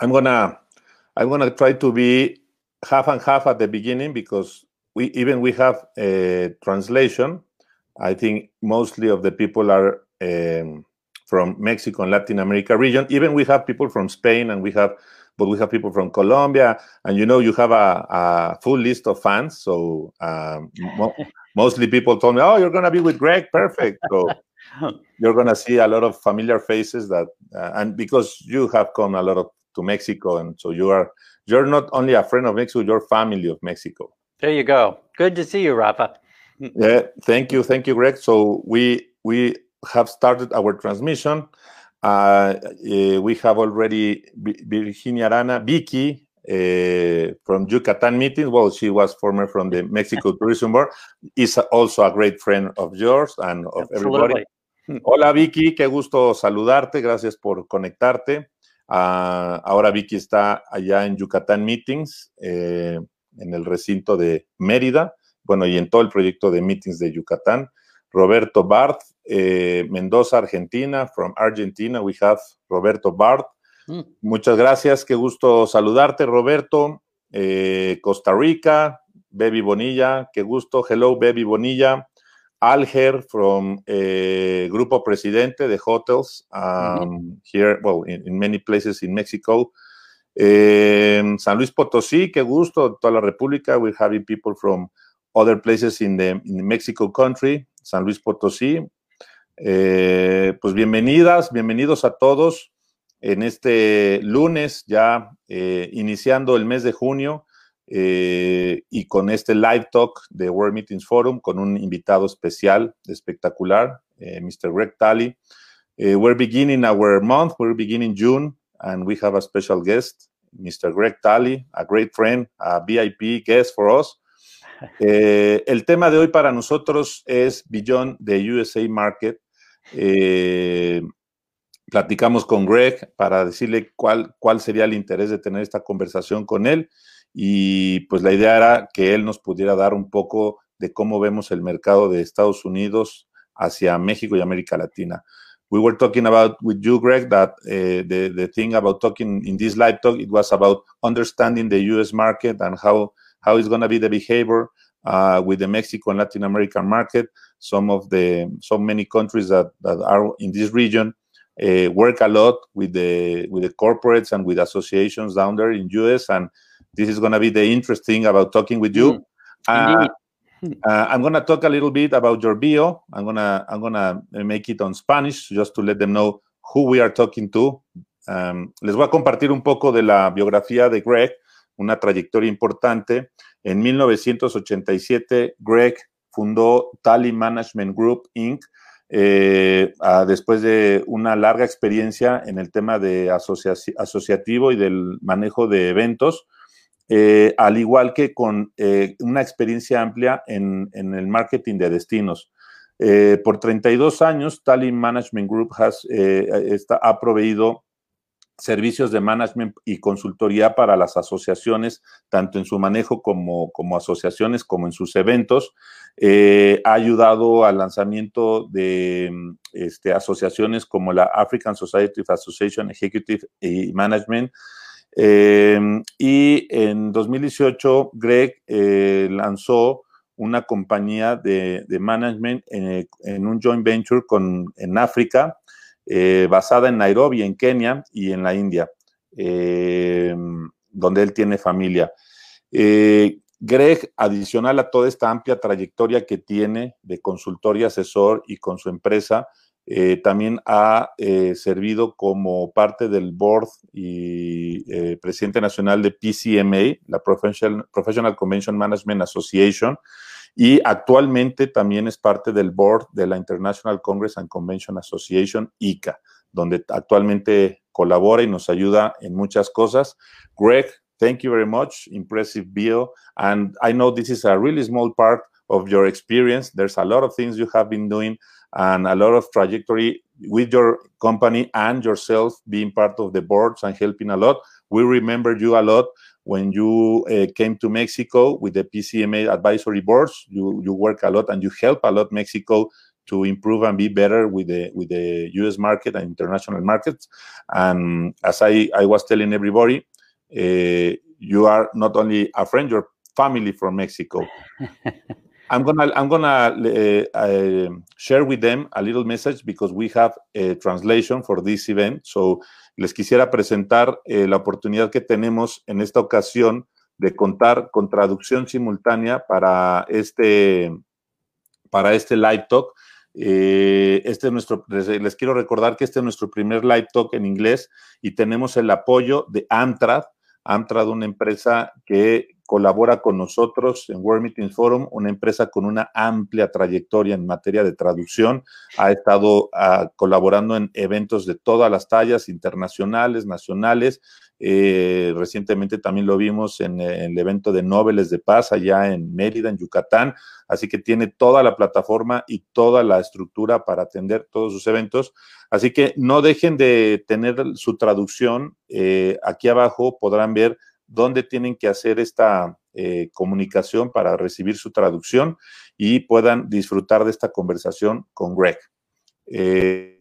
I'm gonna I'm gonna try to be half and half at the beginning because we even we have a translation. I think mostly of the people are um, from Mexico and Latin America region. Even we have people from Spain and we have, but we have people from Colombia. And you know, you have a, a full list of fans. So um, mo mostly people told me, "Oh, you're gonna be with Greg, perfect." So you're gonna see a lot of familiar faces that, uh, and because you have come a lot of to Mexico, and so you are you're not only a friend of Mexico, you're family of Mexico. There you go. Good to see you, Rafa. yeah, thank you, thank you, Greg. So we we have started our transmission. Uh, uh, we have already Virginia Arana, Vicky uh, from Yucatan meeting. Well, she was former from the Mexico Tourism Board. Is also a great friend of yours and of Absolutely. everybody. Hola Vicky, qué gusto saludarte, gracias por conectarte. Uh, ahora Vicky está allá en Yucatán Meetings, eh, en el recinto de Mérida, bueno, y en todo el proyecto de Meetings de Yucatán. Roberto Barth, eh, Mendoza, Argentina, from Argentina, we have Roberto Barth. Mm. Muchas gracias, qué gusto saludarte, Roberto. Eh, Costa Rica, Baby Bonilla, qué gusto. Hello, Baby Bonilla. Alger from uh, Grupo Presidente de Hotels um, here, well, in, in, many places in Mexico. Um, San Luis Potosí, qué gusto, toda la República. We're having people from other places in the, in the Mexico country, San Luis Potosí. Eh, pues bienvenidas, bienvenidos a todos en este lunes, ya eh, iniciando el mes de junio. Eh, y con este live talk de World Meetings Forum con un invitado especial, espectacular, eh, Mr. Greg Talley. Uh, we're beginning our month, we're beginning June, and we have a special guest, Mr. Greg Talley, a great friend, a VIP guest for us. Eh, el tema de hoy para nosotros es Beyond the USA Market. Eh, platicamos con Greg para decirle cuál, cuál sería el interés de tener esta conversación con él y pues la idea era que él nos pudiera dar un poco de cómo vemos el mercado de Estados Unidos hacia México y América Latina. We were talking about with you, Greg, that uh, the the thing about talking in this live talk it was about understanding the U.S. market and how how it's going to be the behavior uh, with the Mexico and Latin American market. Some of the so many countries that that are in this region uh, work a lot with the with the corporates and with associations down there in U.S. and this is going to be the interesting about talking with you. Mm, uh, I'm going to talk a little bit about your bio. I'm going to I'm going to make it on Spanish just to let them know who we are talking to. Um, les voy a compartir un poco de la biografía de Greg, una trayectoria importante. En 1987, Greg fundó Tally Management Group Inc. Eh, a, después de una larga experiencia en el tema de asociativo y del manejo de eventos, eh, al igual que con eh, una experiencia amplia en, el marketing de destinos. Eh, por 32 años, Tallinn Management Group has, ha proveído servicios de management y consultoría para las asociaciones, tanto en su manejo como, como asociaciones, como en sus eventos. ha ayudado al lanzamiento de este, asociaciones como la African Society of Association Executive Management, eh, y en 2018, Greg eh, lanzó una compañía de, management en, un joint venture con, en África, eh, basada en Nairobi, en Kenia y en la India, donde él tiene familia. Greg, adicional a toda esta amplia trayectoria que tiene de consultor y asesor y con su empresa, eh, también ha eh, servido como parte del board y eh, presidente nacional de PCMA, la Professional, Professional Convention Management Association, y actualmente también es parte del board de la International Congress and Convention Association, ICA, donde actualmente colabora y nos ayuda en muchas cosas. Greg, thank you very much. Impressive bio. And I know this is a really small part of your experience. There's a lot of things you have been doing and a lot of trajectory with your company and yourself being part of the boards and helping a lot. We remember you a lot when you uh, came to Mexico with the PCMA advisory boards. You you work a lot and you help a lot Mexico to improve and be better with the with the U.S. market and international markets. And as I, I was telling everybody, uh, you are not only a friend, you're family from Mexico. I'm gonna I'm gonna uh, uh, share with them a little message because we have a translation for this event. So les quisiera presentar eh, la oportunidad que tenemos en esta ocasión de contar con traducción simultánea para este para este live talk. Eh, este es nuestro, les, les, quiero recordar que este es nuestro primer live talk en inglés y tenemos el apoyo de Amtrad, Amtrad, una empresa que colabora con nosotros en World Meetings Forum, una empresa con una amplia trayectoria en materia de traducción. Ha estado uh, colaborando en eventos de todas las tallas, internacionales, nacionales. Eh, recientemente también lo vimos en, en, el evento de Nobeles de Paz allá en Mérida, en Yucatán. Así que tiene toda la plataforma y toda la estructura para atender todos sus eventos. Así que no dejen de tener su traducción. Eh, aquí abajo podrán ver dónde tienen que hacer esta eh, comunicación para recibir su traducción y puedan disfrutar de esta conversación con Greg. Eh,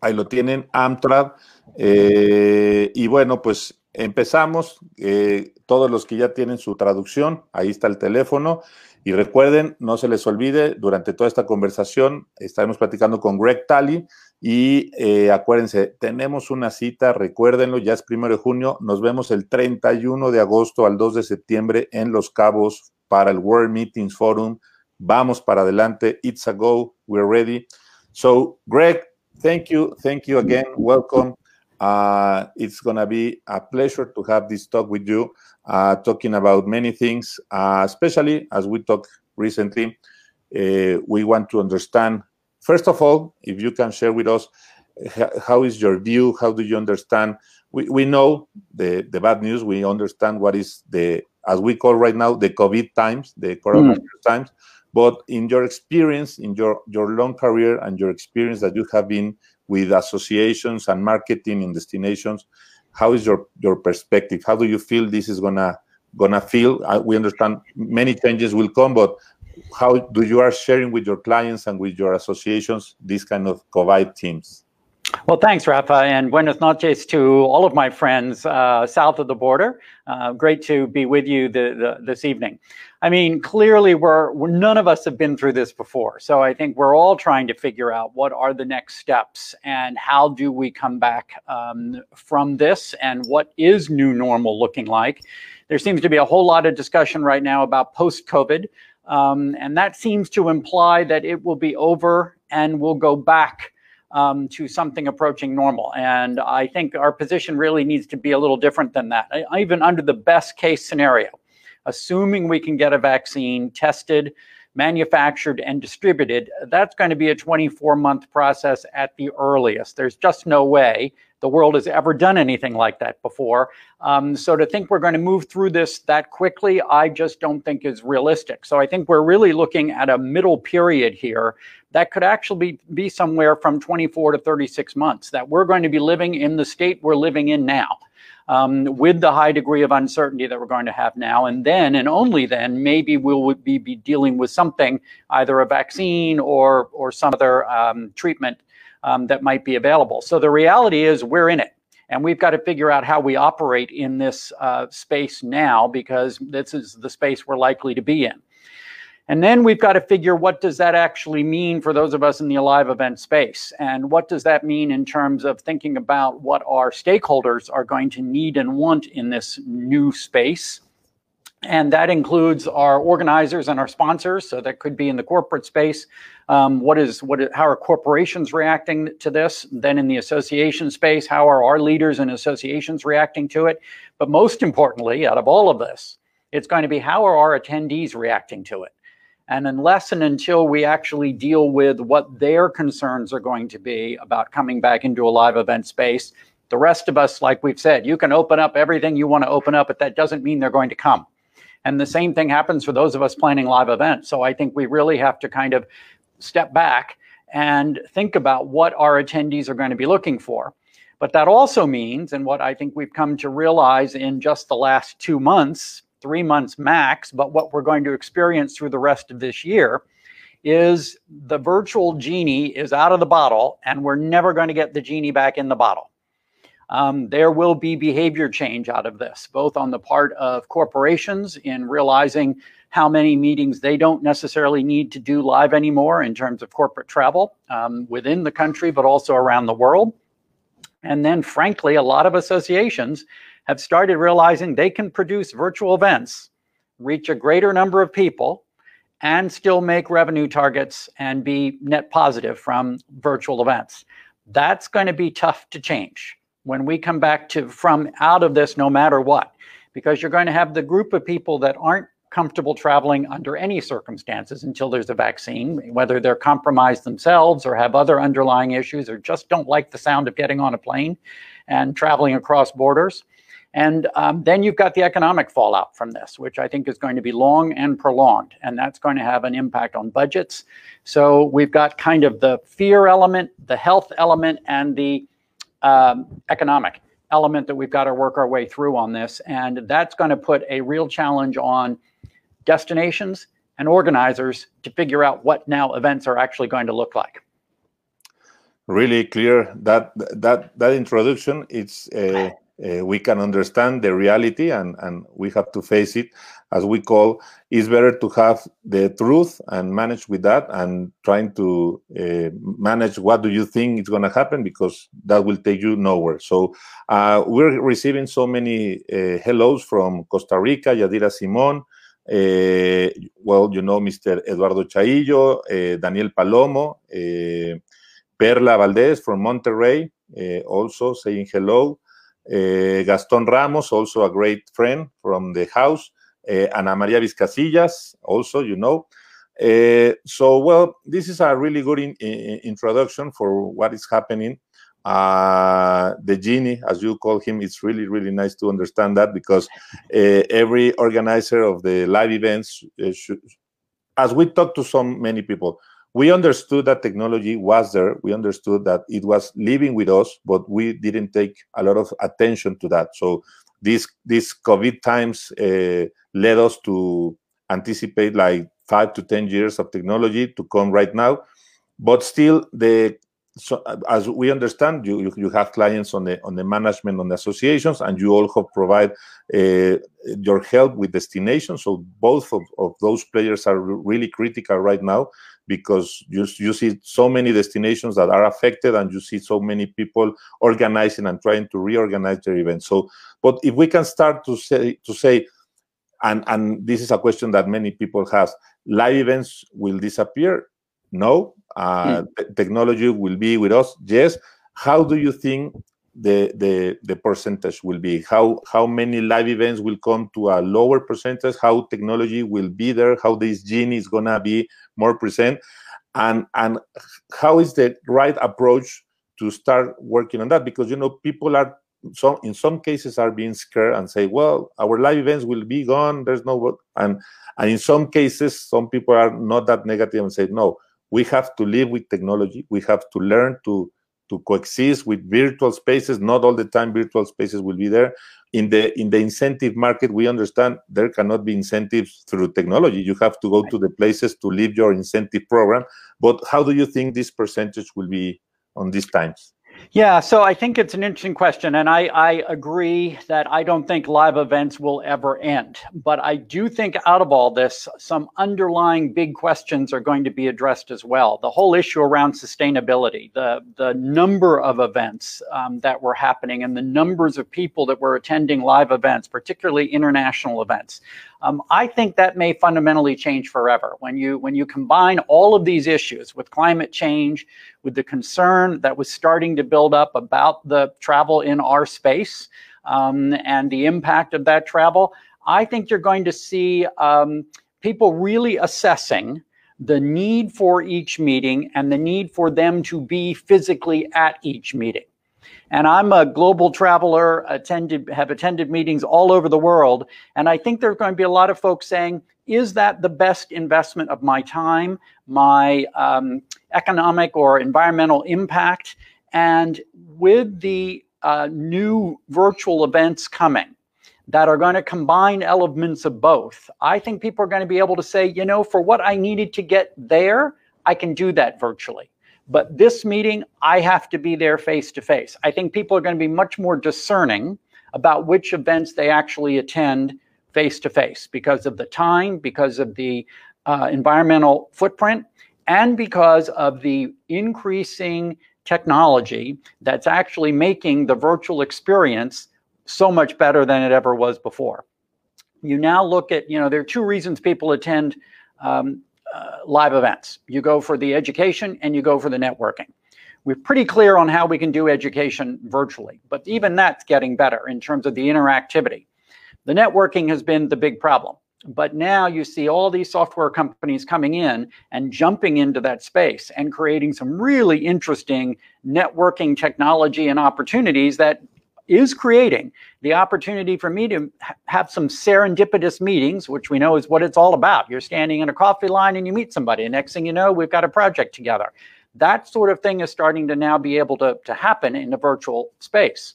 ahí lo tienen, Amtrad. Eh, y bueno, pues empezamos. Eh, todos los que ya tienen su traducción, ahí está el teléfono. Y recuerden, no se les olvide, durante toda esta conversación estaremos platicando con Greg Talley y eh, acuérdense, tenemos una cita, recuérdenlo, ya es primero de junio, nos vemos el 31 de agosto al 2 de septiembre en Los Cabos para el World Meetings Forum. Vamos para adelante, it's a go, we're ready. So, Greg, thank you, thank you again, welcome. Uh, it's going to be a pleasure to have this talk with you, uh, talking about many things, uh, especially as we talked recently. Uh, we want to understand, first of all, if you can share with us how is your view, how do you understand? We, we know the, the bad news, we understand what is the, as we call right now, the COVID times, the coronavirus mm. times. But in your experience, in your, your long career and your experience that you have been with associations and marketing in destinations. How is your your perspective? How do you feel this is gonna gonna feel? Uh, we understand many changes will come, but how do you are sharing with your clients and with your associations these kind of COVID teams? Well, thanks, Rafa, and buenos noches to all of my friends uh, south of the border. Uh, great to be with you the, the, this evening. I mean, clearly, we're, we're, none of us have been through this before, so I think we're all trying to figure out what are the next steps and how do we come back um, from this, and what is new normal looking like. There seems to be a whole lot of discussion right now about post-COVID, um, and that seems to imply that it will be over and we'll go back um, to something approaching normal. And I think our position really needs to be a little different than that. Even under the best case scenario, assuming we can get a vaccine tested, manufactured, and distributed, that's going to be a 24 month process at the earliest. There's just no way the world has ever done anything like that before. Um, so to think we're going to move through this that quickly, I just don't think is realistic. So I think we're really looking at a middle period here that could actually be, be somewhere from 24 to 36 months, that we're going to be living in the state we're living in now. Um, with the high degree of uncertainty that we're going to have now. And then, and only then, maybe we'll be, be dealing with something, either a vaccine or, or some other um, treatment um, that might be available. So the reality is we're in it. And we've got to figure out how we operate in this uh, space now because this is the space we're likely to be in. And then we've got to figure what does that actually mean for those of us in the live event space? And what does that mean in terms of thinking about what our stakeholders are going to need and want in this new space? And that includes our organizers and our sponsors. So that could be in the corporate space. Um, what is what? Is, how are corporations reacting to this? Then in the association space, how are our leaders and associations reacting to it? But most importantly, out of all of this, it's going to be how are our attendees reacting to it? And unless and until we actually deal with what their concerns are going to be about coming back into a live event space, the rest of us, like we've said, you can open up everything you want to open up, but that doesn't mean they're going to come. And the same thing happens for those of us planning live events. So I think we really have to kind of step back and think about what our attendees are going to be looking for. But that also means, and what I think we've come to realize in just the last two months, three months max, but what we're going to experience through the rest of this year, is the virtual genie is out of the bottle and we're never going to get the genie back in the bottle. Um, there will be behavior change out of this, both on the part of corporations in realizing how many meetings they don't necessarily need to do live anymore in terms of corporate travel um, within the country, but also around the world. And then, frankly, a lot of associations have started realizing they can produce virtual events, reach a greater number of people, and still make revenue targets and be net positive from virtual events. That's going to be tough to change when we come back to from out of this no matter what because you're going to have the group of people that aren't comfortable traveling under any circumstances until there's a vaccine, whether they're compromised themselves or have other underlying issues or just don't like the sound of getting on a plane and traveling across borders. And um, then you've got the economic fallout from this, which I think is going to be long and prolonged, and that's going to have an impact on budgets. So we've got kind of the fear element, the health element, and the um, economic element that we've got to work our way through on this. And that's going to put a real challenge on destinations and organizers to figure out what now events are actually going to look like really clear that that that introduction it's uh, uh, we can understand the reality and, and we have to face it. As we call it's better to have the truth and manage with that and trying to uh, manage what do you think is going to happen because that will take you nowhere. So uh, we're receiving so many uh, hellos from costa rica yadira simon uh, well you know mr eduardo chaillo uh, daniel palomo perla valdez from monterrey also saying hello uh, Gaston Ramos, also a great friend from the house. Uh, Ana Maria Vizcasillas, also, you know. Uh, so, well, this is a really good in, in, introduction for what is happening. Uh, the genie, as you call him, it's really, really nice to understand that because every organizer of the live events, should, as we talk to so many people, we understood that technology was there. We understood that it was living with us, but we didn't take a lot of attention to that. So these these COVID times uh, led us to anticipate like five to ten years of technology to come right now. But still, the so as we understand, you, you, you have clients on the on the management on the associations, and you also provide uh, your help with destinations. So both of, of those players are really critical right now because you, you see so many destinations that are affected and you see so many people organizing and trying to reorganize their events. So but if we can start to say to say and and this is a question that many people has live events will disappear? No. Uh, mm. technology will be with us? Yes. How do you think the the the percentage will be. How how many live events will come to a lower percentage? How technology will be there? How this gene is gonna be more present? And and how is the right approach to start working on that? Because you know people are some in some cases are being scared and say well our live events will be gone. There's no and and in some cases some people are not that negative and say no we have to live with technology. We have to learn to to coexist with virtual spaces. Not all the time virtual spaces will be there. In the in the incentive market, we understand there cannot be incentives through technology. You have to go to the places to live your incentive program. But how do you think this percentage will be on these times? Yeah, so I think it's an interesting question. And I, I agree that I don't think live events will ever end. But I do think out of all this, some underlying big questions are going to be addressed as well. The whole issue around sustainability, the, the number of events um, that were happening, and the numbers of people that were attending live events, particularly international events. Um, I think that may fundamentally change forever. When you when you combine all of these issues with climate change, with the concern that was starting to build up about the travel in our space um, and the impact of that travel, I think you're going to see um, people really assessing the need for each meeting and the need for them to be physically at each meeting. And I'm a global traveler, attended, have attended meetings all over the world. And I think there's going to be a lot of folks saying, is that the best investment of my time, my um, economic or environmental impact? And with the uh, new virtual events coming that are going to combine elements of both, I think people are going to be able to say, you know, for what I needed to get there, I can do that virtually. But this meeting, I have to be there face to face. I think people are going to be much more discerning about which events they actually attend face to face because of the time, because of the uh, environmental footprint, and because of the increasing technology that's actually making the virtual experience so much better than it ever was before. You now look at, you know, there are two reasons people attend um, uh, live events. You go for the education and you go for the networking. We're pretty clear on how we can do education virtually, but even that's getting better in terms of the interactivity. The networking has been the big problem. But now you see all these software companies coming in and jumping into that space and creating some really interesting networking technology and opportunities that is creating the opportunity for me to have some serendipitous meetings, which we know is what it's all about. You're standing in a coffee line and you meet somebody. And next thing you know, we've got a project together. That sort of thing is starting to now be able to, to happen in the virtual space.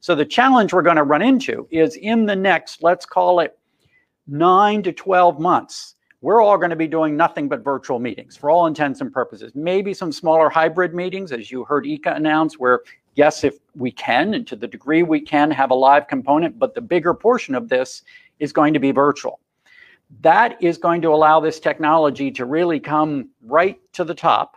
So the challenge we're going to run into is in the next, let's call it nine to 12 months, we're all going to be doing nothing but virtual meetings for all intents and purposes. Maybe some smaller hybrid meetings, as you heard ICCA announce, where yes, if we can, and to the degree we can, have a live component, but the bigger portion of this is going to be virtual. That is going to allow this technology to really come right to the top.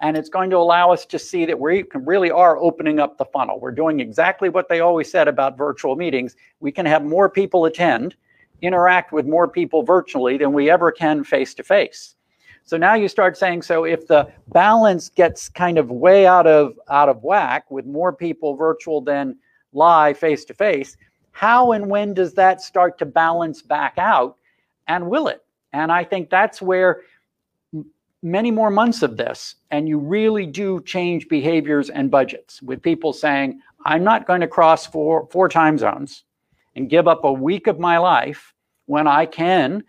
And it's going to allow us to see that we really are opening up the funnel. We're doing exactly what they always said about virtual meetings. We can have more people attend, interact with more people virtually than we ever can face to face. So now you start saying, so if the balance gets kind of way out of out of whack with more people virtual than live face to face, how and when does that start to balance back out? And will it? And I think that's where many more months of this, and you really do change behaviors and budgets with people saying, I'm not going to cross four, four time zones and give up a week of my life when I can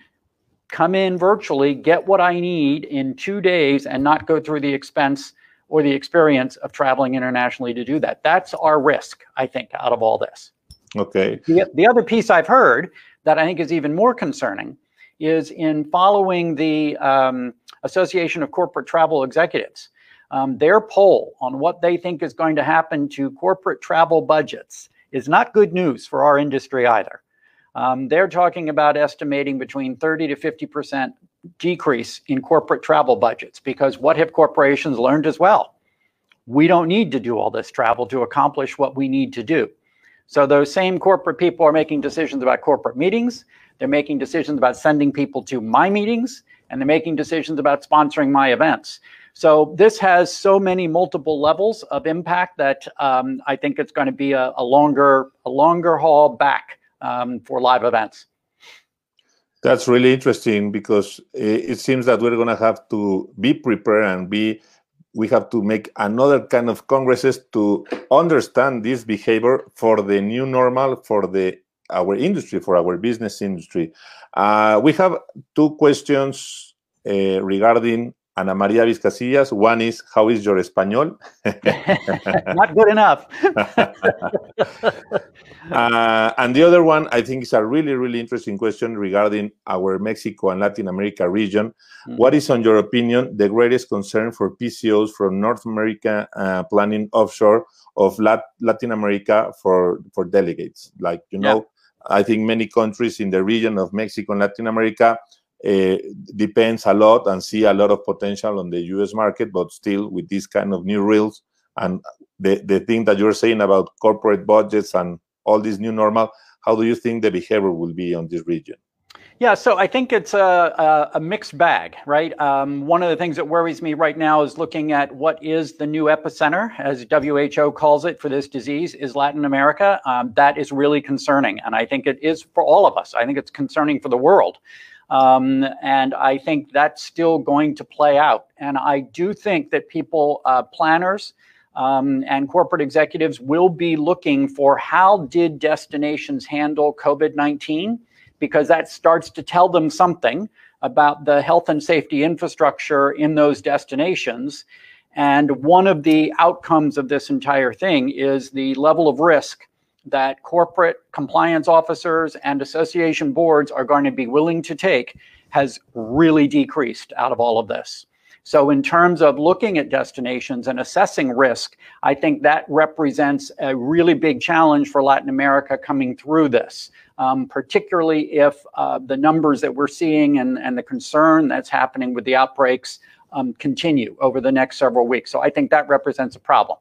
come in virtually, get what I need in two days, and not go through the expense or the experience of traveling internationally to do that. That's our risk, I think, out of all this. Okay. The, the other piece I've heard that I think is even more concerning is in following the um, Association of Corporate Travel Executives. Um, their poll on what they think is going to happen to corporate travel budgets is not good news for our industry either. Um, they're talking about estimating between 30 to 50% decrease in corporate travel budgets because what have corporations learned as well? We don't need to do all this travel to accomplish what we need to do. So those same corporate people are making decisions about corporate meetings. They're making decisions about sending people to my meetings, and they're making decisions about sponsoring my events. So this has so many multiple levels of impact that um, I think it's going to be a, a longer, a longer haul back um, for live events. That's really interesting because it seems that we're going to have to be prepared and be we have to make another kind of congresses to understand this behavior for the new normal for the our industry for our business industry uh, we have two questions uh, regarding Ana María Vizcasillas. One is, how is your español? Not good enough. uh, and the other one, I think, is a really, really interesting question regarding our Mexico and Latin America region. Mm. What is, on your opinion, the greatest concern for PCOs from North America uh, planning offshore of Lat Latin America for, for delegates? Like, you know. I think many countries in the region of Mexico and Latin America depends a lot and see a lot of potential on the US market, but still with these kind of new rules and the, the thing that you're saying about corporate budgets and all this new normal, how do you think the behavior will be on this region? Yeah, so I think it's a, a, a mixed bag, right? Um, one of the things that worries me right now is looking at what is the new epicenter, as WHO calls it, for this disease, is Latin America. Um, that is really concerning. And I think it is for all of us. I think it's concerning for the world. Um, and I think that's still going to play out. And I do think that people, uh, planners, um, and corporate executives will be looking for how did destinations handle COVID-19 because that starts to tell them something about the health and safety infrastructure in those destinations. And one of the outcomes of this entire thing is the level of risk that corporate compliance officers and association boards are going to be willing to take has really decreased out of all of this. So, in terms of looking at destinations and assessing risk, I think that represents a really big challenge for Latin America coming through this, um, particularly if uh, the numbers that we're seeing and, and the concern that's happening with the outbreaks um, continue over the next several weeks. So, I think that represents a problem.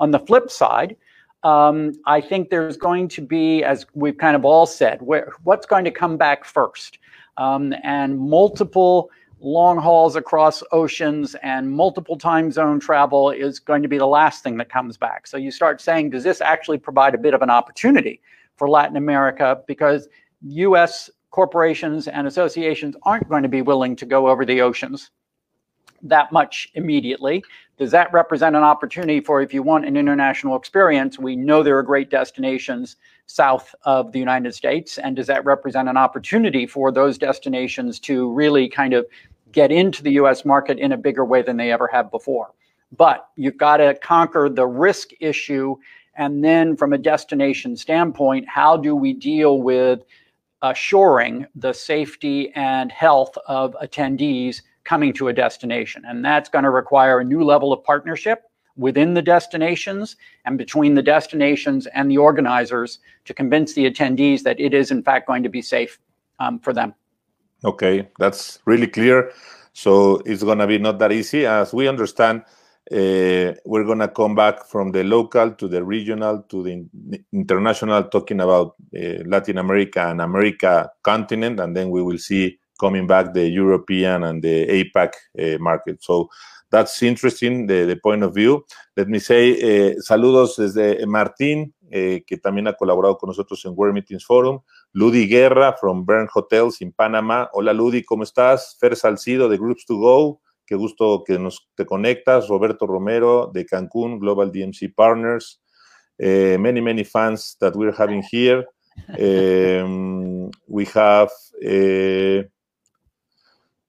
On the flip side, um, I think there's going to be, as we've kind of all said, where, what's going to come back first? Um, and multiple long hauls across oceans and multiple time zone travel is going to be the last thing that comes back. So you start saying, does this actually provide a bit of an opportunity for Latin America? Because US corporations and associations aren't going to be willing to go over the oceans that much immediately. Does that represent an opportunity for if you want an international experience? We know there are great destinations south of the United States. And does that represent an opportunity for those destinations to really kind of get into the US market in a bigger way than they ever have before. But you've got to conquer the risk issue. And then, from a destination standpoint, how do we deal with assuring the safety and health of attendees coming to a destination? And that's going to require a new level of partnership within the destinations and between the destinations and the organizers to convince the attendees that it is, in fact, going to be safe um, for them. Okay, that's really clear. So it's going to be not that easy. As we understand, uh, we're going to come back from the local to the regional to the international, talking about uh, Latin America and America continent, and then we will see coming back the European and the APAC uh, market. So that's interesting, the, the, point of view. Let me say eh, saludos desde Martín, eh, que también ha colaborado con nosotros en World Meetings Forum. Ludi Guerra from Bern Hotels in Panamá. Hola Ludi, ¿cómo estás? Fer Salcido de Groups to Go. Qué gusto que nos te conectas. Roberto Romero de Cancún, Global DMC Partners. Eh, many, many fans that we're having here. We have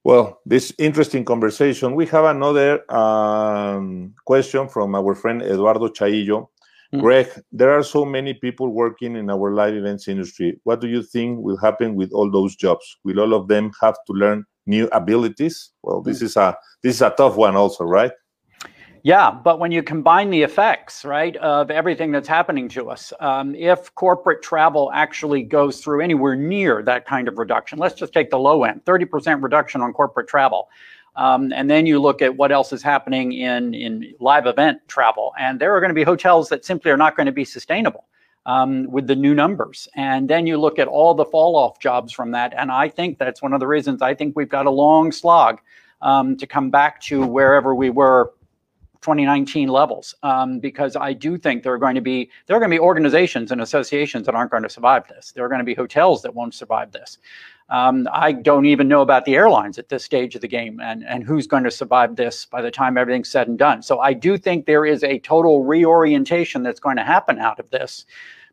well, this interesting conversation. We have another um, question from our friend Eduardo Chaillo. Mm. Greg, there are so many people working in our live events industry. What do you think will happen with all those jobs? Will all of them have to learn new abilities? Well, this mm. is a this is a tough one, also, right? Yeah, but when you combine the effects, right, of everything that's happening to us, um, if corporate travel actually goes through anywhere near that kind of reduction, let's just take the low end 30% reduction on corporate travel. Um, and then you look at what else is happening in, in live event travel. And there are going to be hotels that simply are not going to be sustainable um, with the new numbers. And then you look at all the fall off jobs from that. And I think that's one of the reasons I think we've got a long slog um, to come back to wherever we were 2019 levels um, because I do think there are going to be there are going to be organizations and associations that aren't going to survive this. There are going to be hotels that won't survive this. Um, I don't even know about the airlines at this stage of the game and, and who's going to survive this by the time everything's said and done. So I do think there is a total reorientation that's going to happen out of this,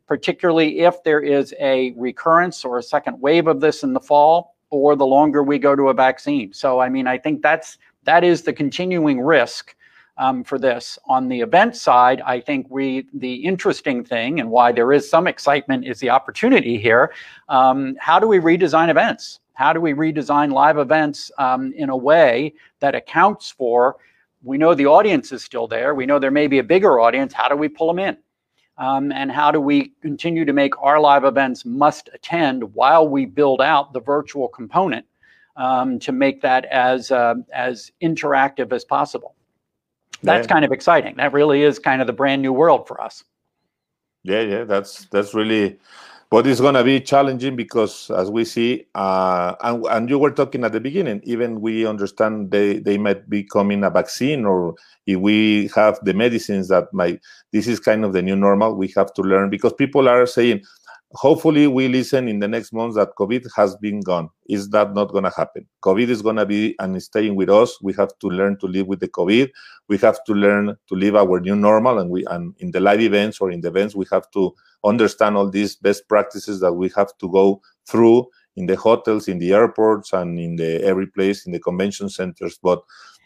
particularly if there is a recurrence or a second wave of this in the fall or the longer we go to a vaccine. So I mean, I think that's that is the continuing risk um, for this. On the event side, I think we the interesting thing and why there is some excitement is the opportunity here. Um, how do we redesign events? How do we redesign live events um, in a way that accounts for? We know the audience is still there. We know there may be a bigger audience. How do we pull them in? Um, and how do we continue to make our live events must attend while we build out the virtual component um, to make that as uh, as interactive as possible? That's yeah. kind of exciting. That really is kind of the brand new world for us. Yeah, yeah, that's that's really but it's going to be challenging because as we see uh, and, and you were talking at the beginning even we understand they, they might be coming a vaccine or if we have the medicines that might this is kind of the new normal we have to learn because people are saying hopefully we listen in the next months that covid has been gone. Is that not going to happen? Covid is going to be and staying with us. We have to learn to live with the covid. We have to learn to live our new normal and we and in the live events or in the events we have to understand all these best practices that we have to go through in the hotels in the airports and in the every place in the convention centers. But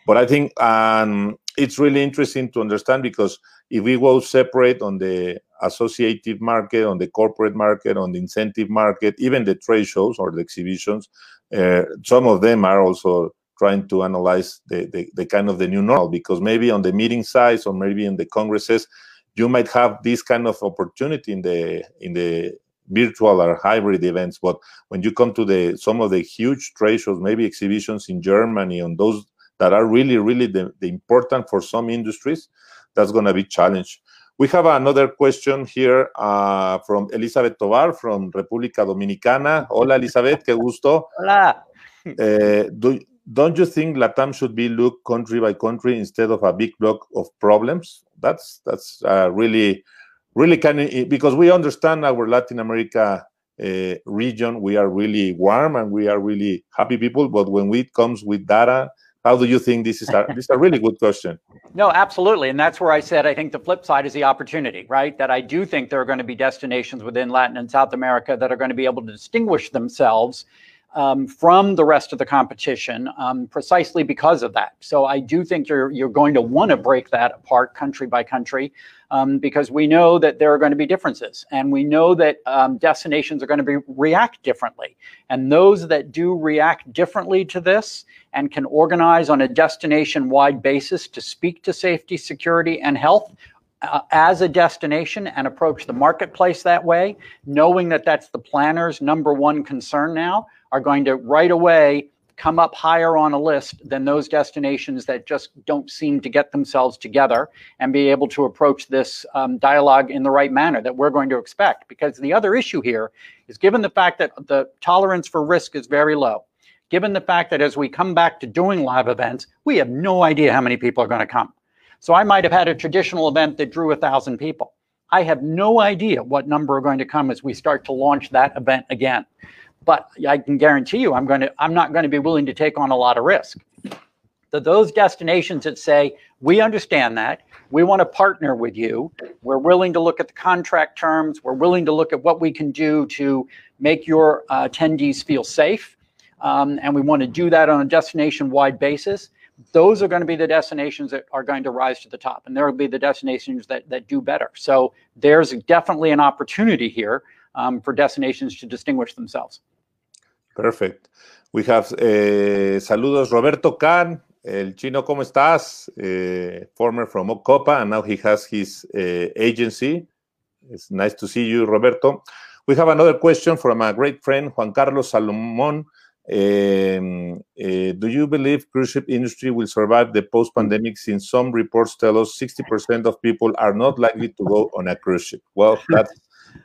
But I think um, it's really interesting to understand because if we go separate on the associative market, on the corporate market, on the incentive market, even the trade shows or the exhibitions, uh, some of them are also trying to analyze the, the, the, kind of the new normal because maybe on the meeting size or maybe in the congresses you might have this kind of opportunity in the in the virtual or hybrid events. But when you come to the some of the huge trade shows maybe exhibitions in germany on those that are really really the, the important for some industries that's going to be challenged we have another question here uh, from Elizabeth Tovar from República Dominicana. Hola, Elizabeth, qué gusto. Hola. Uh, do, don't you think Latam should be looked country by country instead of a big block of problems? That's that's uh, really, really kind of because we understand our Latin America uh, region. We are really warm and we are really happy people. But when it comes with data how do you think this is a, this is a really good question? No, absolutely. And that's where I said I think the flip side is the opportunity, right? That I do think there are going to be destinations within Latin and South America that are going to be able to distinguish themselves um, from the rest of the competition um, precisely because of that. So I do think you're you're going to want to break that apart country by country um, because we know that there are going to be differences and we know that um, destinations are going to be react differently. And those that do react differently to this and can organize on a destination wide basis to speak to safety, security, and health uh, as a destination and approach the marketplace that way, knowing that that's the planner's number one concern now, are going to right away come up higher on a list than those destinations that just don't seem to get themselves together and be able to approach this um, dialogue in the right manner that we're going to expect. Because the other issue here is given the fact that the tolerance for risk is very low, given the fact that as we come back to doing live events, we have no idea how many people are going to come. So I might have had a traditional event that drew a thousand people. I have no idea what number are going to come as we start to launch that event again. But I can guarantee you, I'm going to, I'm not going to be willing to take on a lot of risk. So those destinations that say, we understand that, we want to partner with you, we're willing to look at the contract terms, we're willing to look at what we can do to make your uh, attendees feel safe, um, and we want to do that on a destination-wide basis those are going to be the destinations that are going to rise to the top and there will be the destinations that, that do better. So there's definitely an opportunity here um, for destinations to distinguish themselves. Perfect. We have uh, saludos roberto Can, el chino cómo estás? Uh, former from Copa and now he has his uh, agency. It's nice to see you roberto. We have another question from a great friend juan carlos salomon um, uh, do you believe cruise ship industry will survive the post-pandemic since some reports tell us 60% of people are not likely to go on a cruise ship? Well, that's,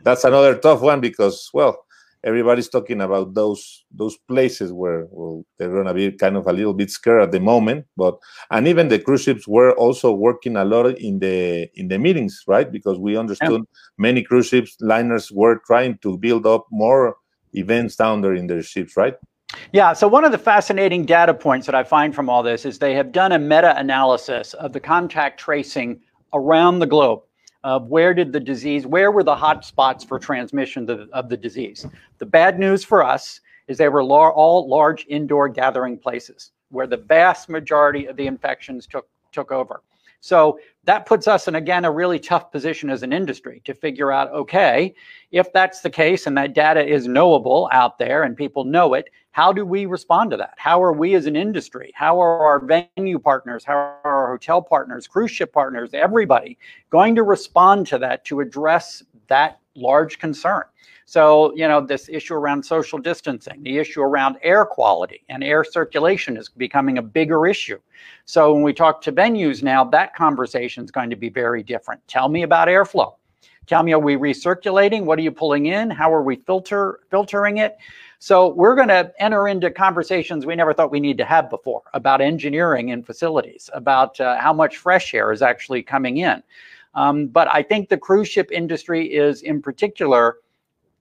that's another tough one because, well, everybody's talking about those those places where well, they're to be kind of a little bit scared at the moment but and even the cruise ships were also working a lot in the in the meetings right because we understood yeah. many cruise ships liners were trying to build up more events down there in their ships right yeah, so one of the fascinating data points that I find from all this is they have done a meta analysis of the contact tracing around the globe of where did the disease, where were the hot spots for transmission of, of the disease. The bad news for us is they were all large indoor gathering places where the vast majority of the infections took, took over. So that puts us in, again, a really tough position as an industry to figure out okay, if that's the case and that data is knowable out there and people know it, how do we respond to that? How are we as an industry? How are our venue partners? How are our hotel partners, cruise ship partners, everybody going to respond to that to address that large concern? So, you know, this issue around social distancing, the issue around air quality and air circulation is becoming a bigger issue. So, when we talk to venues now, that conversation is going to be very different. Tell me about airflow. Tell me, are we recirculating? What are you pulling in? How are we filter filtering it? So we're going to enter into conversations we never thought we need to have before about engineering in facilities, about uh, how much fresh air is actually coming in. Um, but I think the cruise ship industry is, in particular,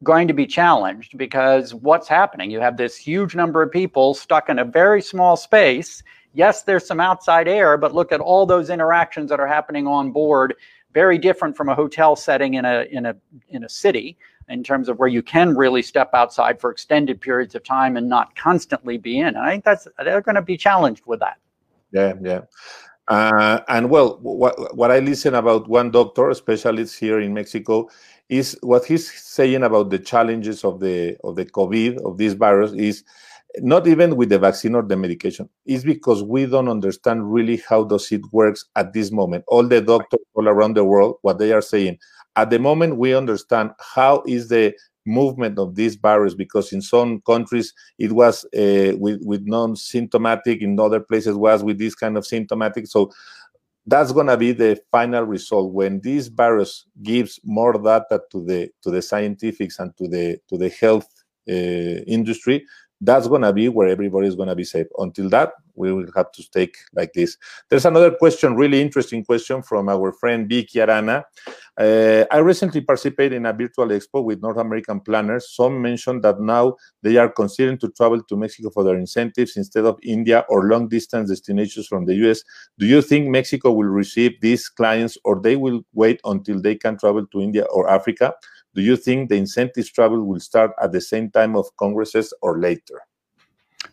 going to be challenged because what's happening? You have this huge number of people stuck in a very small space. Yes, there's some outside air, but look at all those interactions that are happening on board. Very different from a hotel setting in a in a in a city in terms of where you can really step outside for extended periods of time and not constantly be in. And I think that's they're going to be challenged with that. Yeah, yeah. Uh, and well, what, what I listen about one doctor, specialist here in Mexico, is what he's saying about the challenges of the of the COVID of this virus is not even with the vaccine or the medication. It's because we don't understand really how does it works at this moment. All the doctors all around the world, what they are saying at the moment, we understand how is the movement of this virus because in some countries it was uh, with with non-symptomatic in other places was with this kind of symptomatic. So that's going to be the final result. When this virus gives more data to the to the scientifics and to the to the health uh, industry that's going to be where everybody is going to be safe. Until that we will have to take like this. There's another question really interesting question from our friend vicky arana. Uh, i recently participated in a virtual expo with north american planners. Some mentioned that now they are considering to travel to mexico for their incentives instead of india or long distance destinations from the us do you think mexico will receive these clients or they will wait until they can travel to india or africa? Do you think the incentives travel will start at the same time of congresses or later?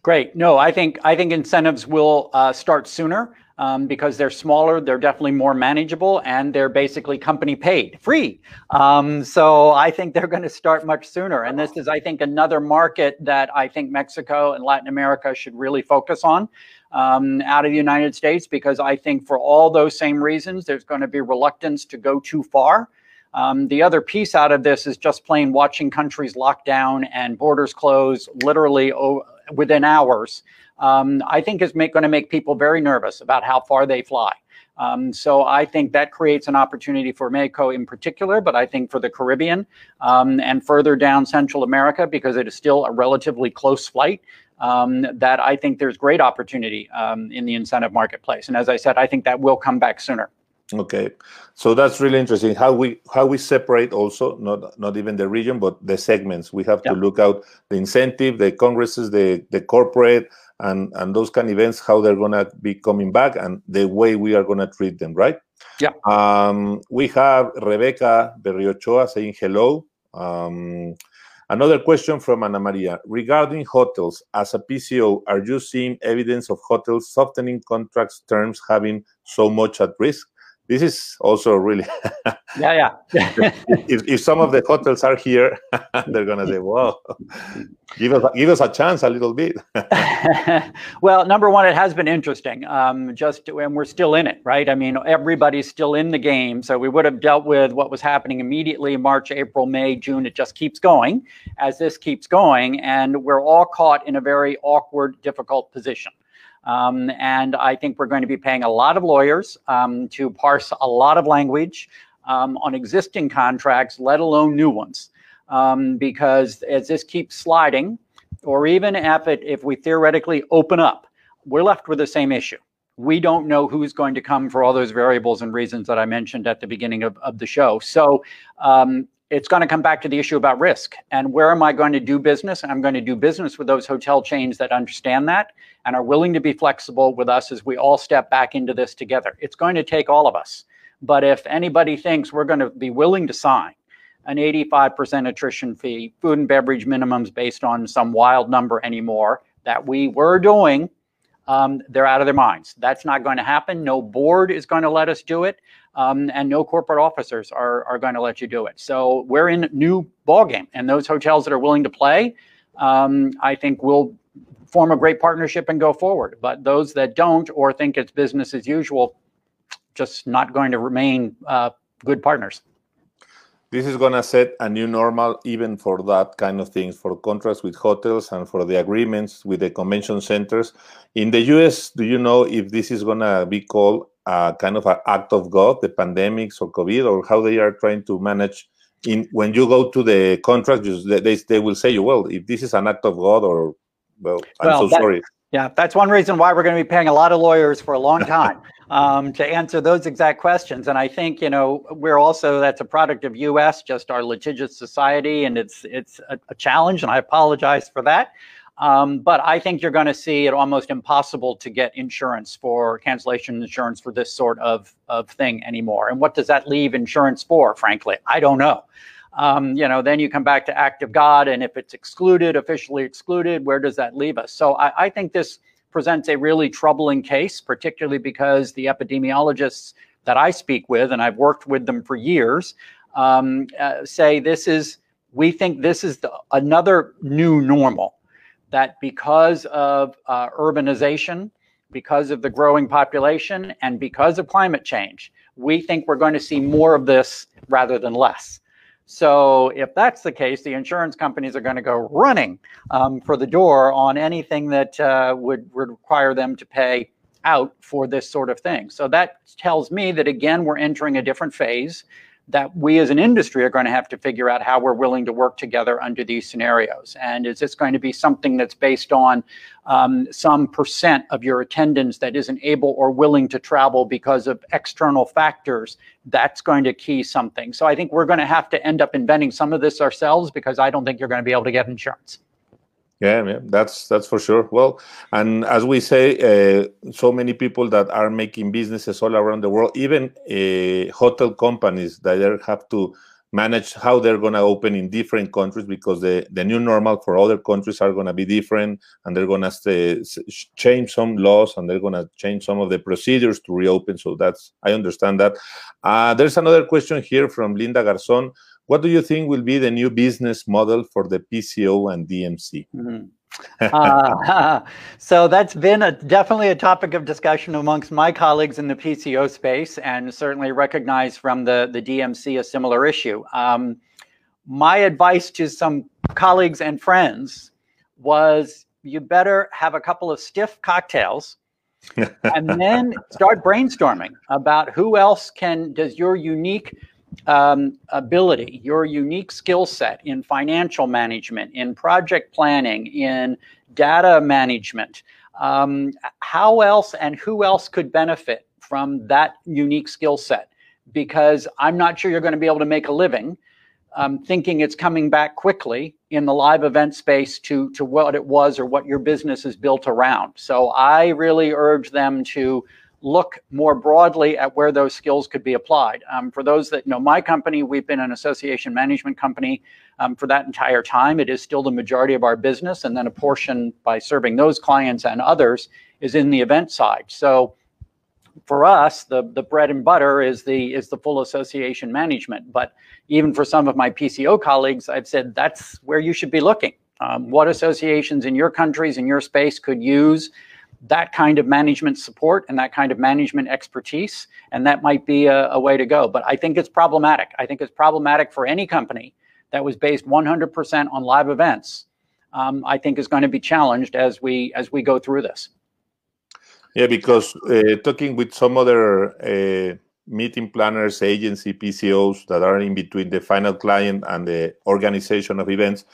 Great. No, I think I think incentives will uh, start sooner um, because they're smaller, they're definitely more manageable, and they're basically company paid, free. Um, so I think they're going to start much sooner. And this is, I think, another market that I think Mexico and Latin America should really focus on um, out of the United States because I think for all those same reasons, there's going to be reluctance to go too far. Um, the other piece out of this is just plain watching countries lock down and borders close literally within hours. Um, I think is going to make people very nervous about how far they fly. Um, so I think that creates an opportunity for Mexico in particular, but I think for the Caribbean um, and further down Central America, because it is still a relatively close flight, um, that I think there's great opportunity um, in the incentive marketplace. And as I said, I think that will come back sooner. Okay, so that's really interesting. How we how we separate also not not even the region but the segments. We have to look out the incentive, the congresses, the the corporate, and and those kind of events. How they're gonna be coming back and the way we are gonna treat them. Right? Yeah. Um, we have Rebecca Berriochoa saying hello. Um, Another question from Ana Maria regarding hotels. As a PCO, are you seeing evidence of hotels softening contracts terms having so much at risk? This is also really yeah yeah. If, if some of the hotels are here they're gonna say well give us give us a chance a little bit. Well number one it has been interesting um, just and we're still in it right? I mean everybody's still in the game so we would have dealt with what was happening immediately march april may june it just keeps going as this keeps going and we're all caught in a very awkward difficult position um, and I think we're going to be paying a lot of lawyers um, to parse a lot of language um, on existing contracts, let alone new ones. Um, because as this keeps sliding, or even if, it, if we theoretically open up, we're left with the same issue. We don't know who's going to come for all those variables and reasons that I mentioned at the beginning of, of the show. So um, it's going to come back to the issue about risk and where am I going to do business? I'm going to do business with those hotel chains that understand that and are willing to be flexible with us as we all step back into this together. It's going to take all of us. But if anybody thinks we're going to be willing to sign an 85% attrition fee, food and beverage minimums based on some wild number anymore that we were doing um, they're out of their minds. That's not going to happen. No board is going to let us do it, um, and no corporate officers are, are going to let you do it. So we're in new ballgame, and those hotels that are willing to play, um, I think will form a great partnership and go forward. But those that don't or think it's business as usual, just not going to remain uh, good partners this is going to set a new normal even for that kind of things for contracts with hotels and for the agreements with the convention centers in the us do you know if this is going to be called kind of an act of god the pandemics or covid or how they are trying to manage in when you go to the contract they, they will say you well if this is an act of god or well i'm well, so that, sorry yeah, that's one reason why we're going to be paying a lot of lawyers for a long time um, to answer those exact questions. And I think you know we're also that's a product of U.S. just our litigious society, and it's it's a, a challenge, and I apologize for that. Um, but I think you're going to see it almost impossible to get insurance for cancellation insurance for this sort of of thing anymore. And what does that leave insurance for? Frankly, I don't know um, you know, then you come back to act of God, and if it's excluded, officially excluded, where does that leave us? So I, I think this presents a really troubling case, particularly because the epidemiologists that I speak with, and I've worked with them for years, um, uh, say this is, we think this is the, another new normal. That because of uh, urbanization, because of the growing population, and because of climate change, we think we're going to see more of this rather than less. So if that's the case, the insurance companies are going to go running um, for the door on anything that uh, would, would require them to pay out for this sort of thing. So that tells me that again, we're entering a different phase that we as an industry are going to have to figure out how we're willing to work together under these scenarios. And is this going to be something that's based on um, some percent of your attendance that isn't able or willing to travel because of external factors? That's going to key something. So I think we're going to have to end up inventing some of this ourselves because I don't think you're going to be able to get insurance. Yeah, yeah, that's that's for sure. Well, and as we say, uh, so many people that are making businesses all around the world, even uh, hotel companies that have to manage how they're going to open in different countries because the, the new normal for other countries are going to be different and they're going to change some laws and they're going to change some of the procedures to reopen. So that's i understand that. Uh, there's another question here from linda garzon what do you think will be the new business model for the PCO and DMC? Mm-hmm. uh, so that's been a, definitely a topic of discussion amongst my colleagues in the PCO space, and certainly recognized from the, the DMC a similar issue. Um, my advice to some colleagues and friends was you better have a couple of stiff cocktails and then start brainstorming about who else can does your unique um, ability, your unique skill set in financial management, in project planning, in data management, um, how else and who else could benefit from that unique skill set? Because I'm not sure you're going to be able to make a living um, thinking it's coming back quickly in the live event space to, to what it was or what your business is built around. So I really urge them to look more broadly at where those skills could be applied. Um, for those that know my company, we've been an association management company um, for that entire time. It is still the majority of our business, and then a portion by serving those clients and others is in the event side. So for us, the, the bread and butter is the is the full association management. But even for some of my PCO colleagues, I've said that's where you should be looking. Um, what associations in your countries, in your space, could use that kind of management support and that kind of management expertise. And that might be a, a, way to go. But I think it's problematic. I think it's problematic for any company that was based 100% on live events. Um, I think is going to be challenged as we as we go through this. Yeah, because uh, talking with some other uh, meeting planners, agency PCOs that are in between the final client and the organization of events,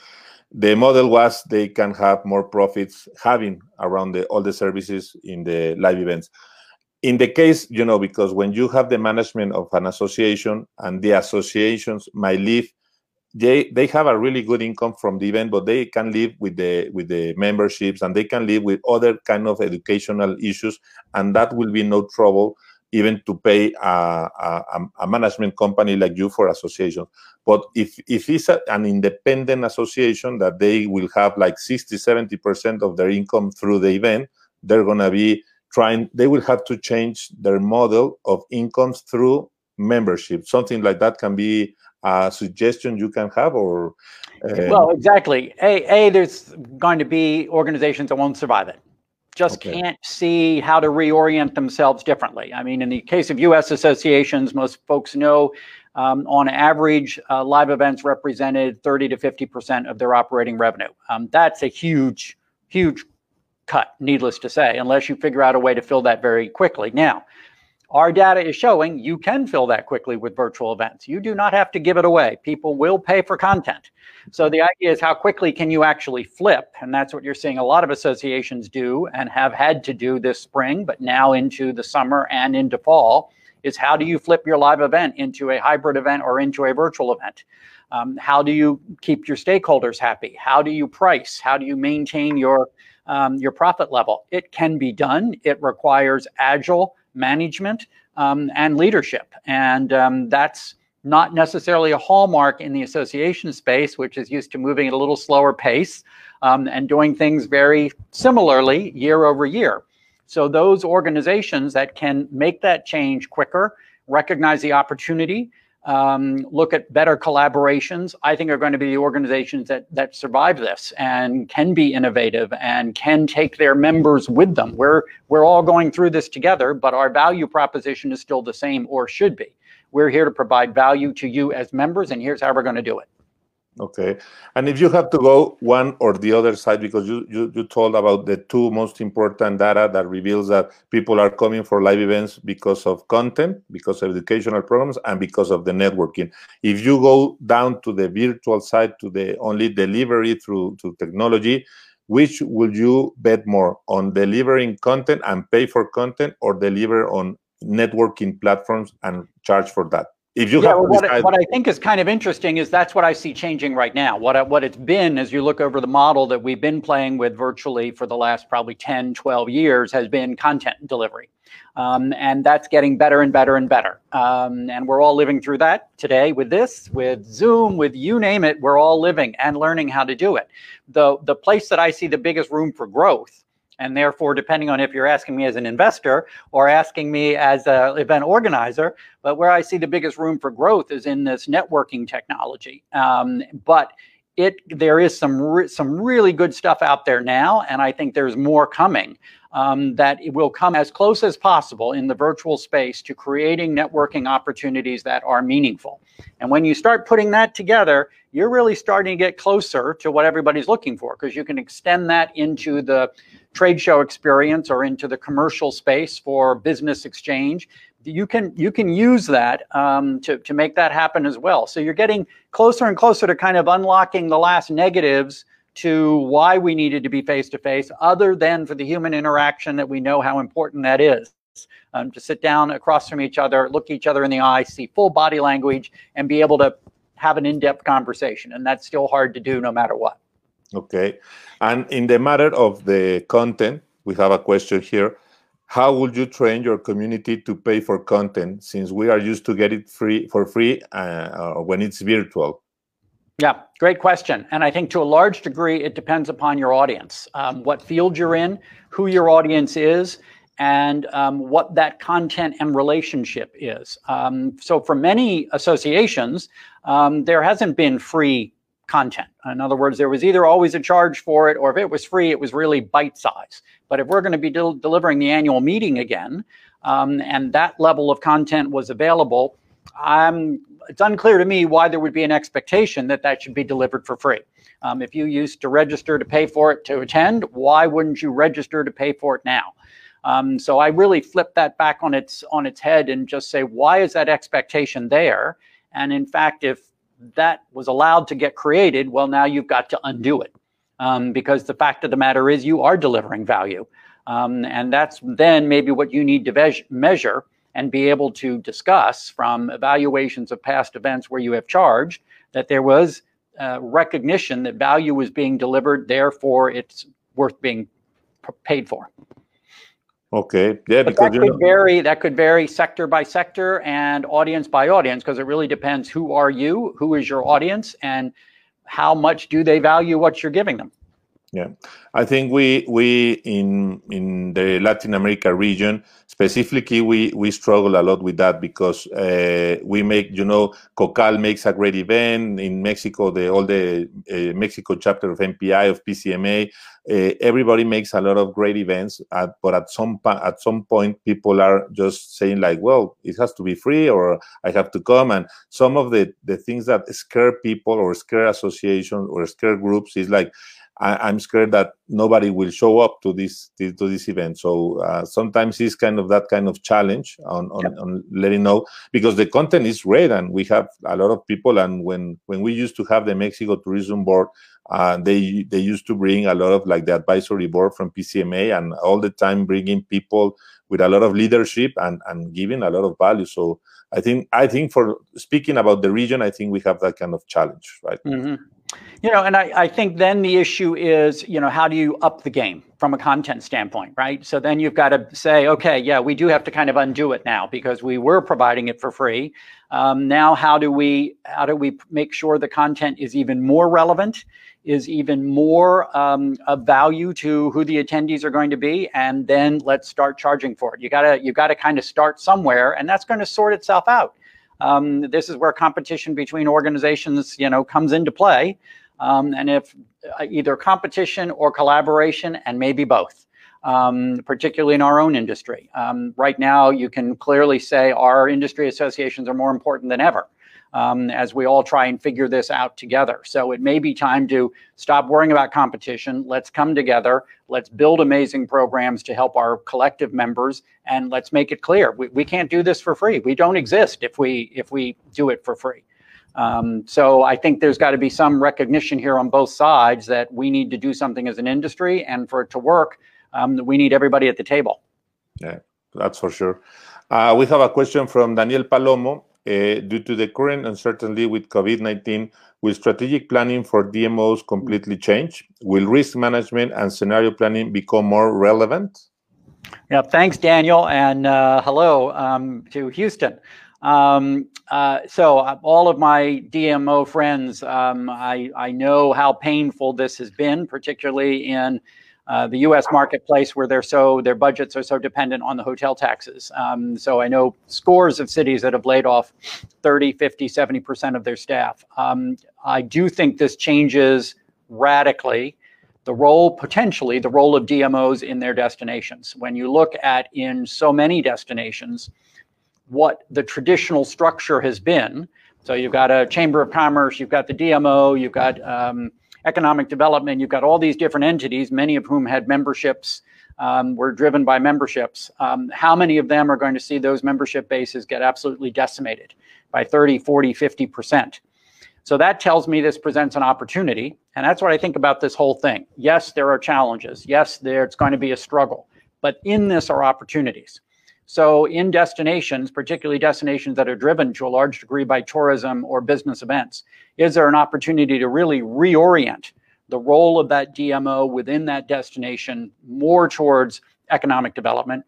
the model was they can have more profits having around the, all the services in the live events. In the case, you know, because when you have the management of an association and the associations might live, they they have a really good income from the event, but they can live with the with the memberships and they can live with other kind of educational issues, and that will be no trouble even to pay a, a, a, management company like you for association. But if, if it's a, an independent association that they will have like 60, 70% of their income through the event, they're going to be trying, they will have to change their model of incomes through membership. Something like that can be a suggestion you can have or uh, well exactly a a there's going to be organizations that won't survive it just okay. can't see how to reorient themselves differently. I mean, in the case of U.S. associations, most folks know um, on average, uh, live events represented 30 to 50% of their operating revenue. Um, that's a huge, huge cut, needless to say, unless you figure out a way to fill that very quickly. Now, our data is showing you can fill that quickly with virtual events. You do not have to give it away. People will pay for content. So the idea is how quickly can you actually flip? And that's what you're seeing a lot of associations do and have had to do this spring, but now into the summer and into fall is how do you flip your live event into a hybrid event or into a virtual event? Um, how do you keep your stakeholders happy? How do you price? How do you maintain your um, your profit level? It can be done. It requires agile management um, and leadership. And um, that's not necessarily a hallmark in the association space, which is used to moving at a little slower pace um, and doing things very similarly year over year. So those organizations that can make that change quicker, recognize the opportunity, um, look at better collaborations, I think are going to be the organizations that that survive this and can be innovative and can take their members with them. We're we're all going through this together, but our value proposition is still the same or should be. We're here to provide value to you as members, and here's how we're going to do it. Okay. And if you have to go one or the other side, because you, you, you told about the two most important data that reveals that people are coming for live events because of content, because of educational programs, and because of the networking. If you go down to the virtual side, to the only delivery through to technology, which would you bet more on delivering content and pay for content or deliver on networking platforms and charge for that? If you yeah, well, what, I, what I think is kind of interesting is that's what I see changing right now. What I, what it's been as you look over the model that we've been playing with virtually for the last probably 10, 12 years has been content delivery. Um, and that's getting better and better and better. Um, and we're all living through that today with this, with Zoom, with you name it. We're all living and learning how to do it. The, the place that I see the biggest room for growth and therefore, depending on if you're asking me as an investor or asking me as an event organizer, but where I see the biggest room for growth is in this networking technology. Um, but it there is some re some really good stuff out there now, and I think there's more coming. Um, that it will come as close as possible in the virtual space to creating networking opportunities that are meaningful. And when you start putting that together, you're really starting to get closer to what everybody's looking for because you can extend that into the trade show experience or into the commercial space for business exchange, you can you can use that um, to to make that happen as well. So you're getting closer and closer to kind of unlocking the last negatives to why we needed to be face to face, other than for the human interaction that we know how important that is. Um, to sit down across from each other, look each other in the eye, see full body language, and be able to have an in-depth conversation. And that's still hard to do no matter what. Okay. And in the matter of the content, we have a question here. How would you train your community to pay for content since we are used to get it free for free uh, when it's virtual? Yeah, great question. And I think to a large degree, it depends upon your audience, um, what field you're in, who your audience is, and um, what that content and relationship is. Um, so for many associations, um, there hasn't been free content. In other words, there was either always a charge for it, or if it was free, it was really bite size. But if we're going to be del delivering the annual meeting again, um, and that level of content was available, I'm, it's unclear to me why there would be an expectation that that should be delivered for free. Um, if you used to register to pay for it to attend, why wouldn't you register to pay for it now? Um, so I really flip that back on its on its head and just say, why is that expectation there? And in fact, if that was allowed to get created, well, now you've got to undo it. Um, because the fact of the matter is you are delivering value. Um, and that's then maybe what you need to measure and be able to discuss from evaluations of past events where you have charged that there was uh, recognition that value was being delivered, therefore it's worth being paid for. Okay. Yeah, but because that could vary. That could vary sector by sector and audience by audience because it really depends who are you, who is your audience, and how much do they value what you're giving them. Yeah, I think we we in in the Latin America region specifically we we struggle a lot with that because uh, we make you know Cocal makes a great event. In Mexico the all the uh, Mexico chapter of MPI of PCMA uh, everybody makes a lot of great events at, but at some at some point people are just saying like well it has to be free or I have to come. And some of the the things that scare people or scare associations or scare groups is like I, am scared that nobody will show up to this to, this event. So uh, sometimes it's kind of that kind of challenge on, on, yep. on, letting know because the content is great and we have a lot of people. And when when we used to have the Mexico Tourism Board, uh, they they used to bring a lot of like the advisory board from PCMA and all the time bringing people with a lot of leadership and and giving a lot of value. So I think I think for speaking about the region, I think we have that kind of challenge, right? Mm -hmm. You know, and I, I think then the issue is, you know, how do you up the game from a content standpoint, right? So then you've got to say, okay, yeah, we do have to kind of undo it now because we were providing it for free. Um, now, how do we how do we make sure the content is even more relevant, is even more um, of value to who the attendees are going to be, and then let's start charging for it. You gotta you gotta kind of start somewhere, and that's going to sort itself out. Um, this is where competition between organizations, you know, comes into play. Um, and if uh, either competition or collaboration, and maybe both, um, particularly in our own industry. Um, right now, you can clearly say our industry associations are more important than ever. Um, as we all try and figure this out together. So it may be time to stop worrying about competition. Let's come together. Let's build amazing programs to help our collective members, and let's make it clear we, we can't do this for free. We don't exist if we if we do it for free. Um, so I think there's got to be some recognition here on both sides that we need to do something as an industry, and for it to work, um, we need everybody at the table. Yeah, that's for sure. Uh, we have a question from Daniel Palomo. Uh, due to the current uncertainty with COVID-19, will strategic planning for DMOs completely change? Will risk management and scenario planning become more relevant? Yeah, thanks, Daniel, and uh, hello um, to Houston. Um, uh, so uh, all of my DMO friends, um, I, I know how painful this has been, particularly in uh, the U.S. marketplace where they're so their budgets are so dependent on the hotel taxes. Um, so I know scores of cities that have laid off 30, 50, 70 percent of their staff. Um, I do think this changes radically the role potentially the role of DMOs in their destinations. When you look at in so many destinations what the traditional structure has been. So you've got a chamber of commerce, you've got the DMO, you've got um, economic development, you've got all these different entities, many of whom had memberships, um, were driven by memberships. Um, how many of them are going to see those membership bases get absolutely decimated by 30, 40, 50%? So that tells me this presents an opportunity. And that's what I think about this whole thing. Yes, there are challenges. Yes, there's going to be a struggle. But in this are opportunities. So in destinations, particularly destinations that are driven to a large degree by tourism or business events, is there an opportunity to really reorient the role of that DMO within that destination more towards economic development?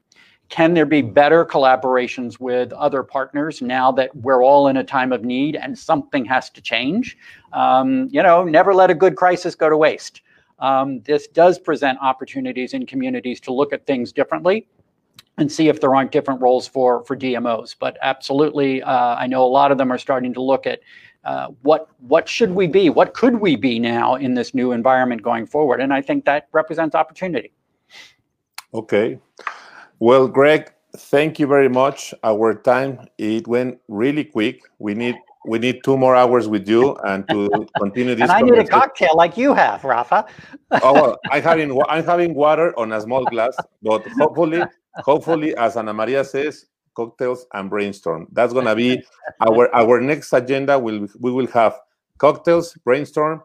Can there be better collaborations with other partners now that we're all in a time of need and something has to change? Um, you know, never let a good crisis go to waste. Um, this does present opportunities in communities to look at things differently and see if there aren't different roles for for DMOs. But absolutely, uh, I know a lot of them are starting to look at uh, what what should we be, what could we be now in this new environment going forward, and I think that represents opportunity. Okay, well, Greg, thank you very much. Our time it went really quick. We need we need two more hours with you and to continue this. and I need a cocktail like you have, Rafa. oh well, I'm having I'm having water on a small glass, but hopefully hopefully, as Ana Maria says, cocktails and brainstorm. That's gonna be our our next agenda. Will we will have cocktails, brainstorm,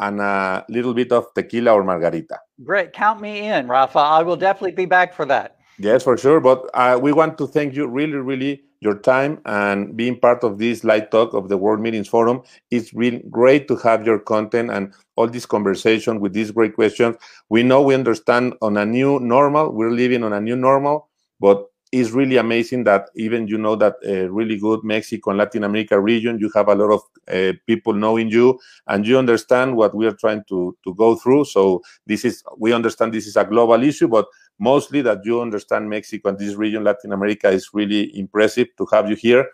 and a little bit of tequila or margarita. Great, count me in, Rafa. I will definitely be back for that. Yes, for sure. But uh, we want to thank you really, really your time and being part of this light talk of the World Meetings Forum. It's really great to have your content and all this conversation with these great questions. We know we understand on a new normal. We're living on a new normal, but it's really amazing that even you know that uh, really good Mexico and Latin America region, you have a lot of uh, people knowing you, and you understand what we are trying to to go through. So this is we understand this is a global issue, but mostly that you understand Mexico and this region, Latin America, is really impressive to have you here.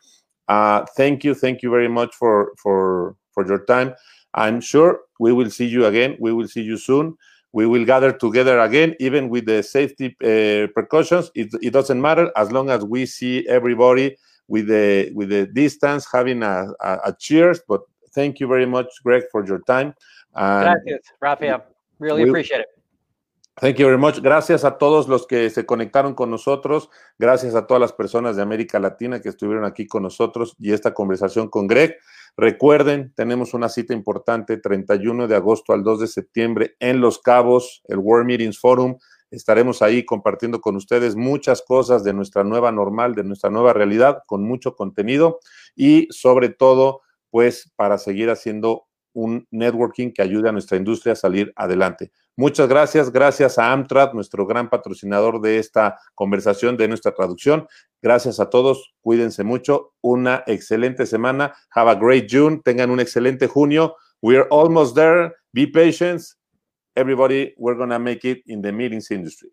Uh, thank you, thank you very much for for for your time. I'm sure we will see you again. We will see you soon. We will gather together again, even with the safety uh, precautions. It, it doesn't matter as long as we see everybody with the with the distance, having a, a, a cheers. But thank you very much, Greg, for your time. Gracias, Rafael. Really we, appreciate it. Thank you very much. Gracias a todos los que se conectaron con nosotros. Gracias a todas las personas de América Latina que estuvieron aquí con nosotros y esta conversación con Greg. Recuerden, tenemos una cita importante 31 de agosto al 2 de septiembre en Los Cabos, el World Meetings Forum. Estaremos ahí compartiendo con ustedes muchas cosas de nuestra nueva normal, de nuestra nueva realidad, con mucho contenido y sobre todo, pues para seguir haciendo un networking que ayude a nuestra industria a salir adelante. Muchas gracias, gracias a Amtrak, nuestro gran patrocinador de esta conversación, de nuestra traducción. Gracias a todos, cuídense mucho, una excelente semana. Have a great June, tengan un excelente junio. We're almost there. Be patient. Everybody, we're to make it in the meetings industry.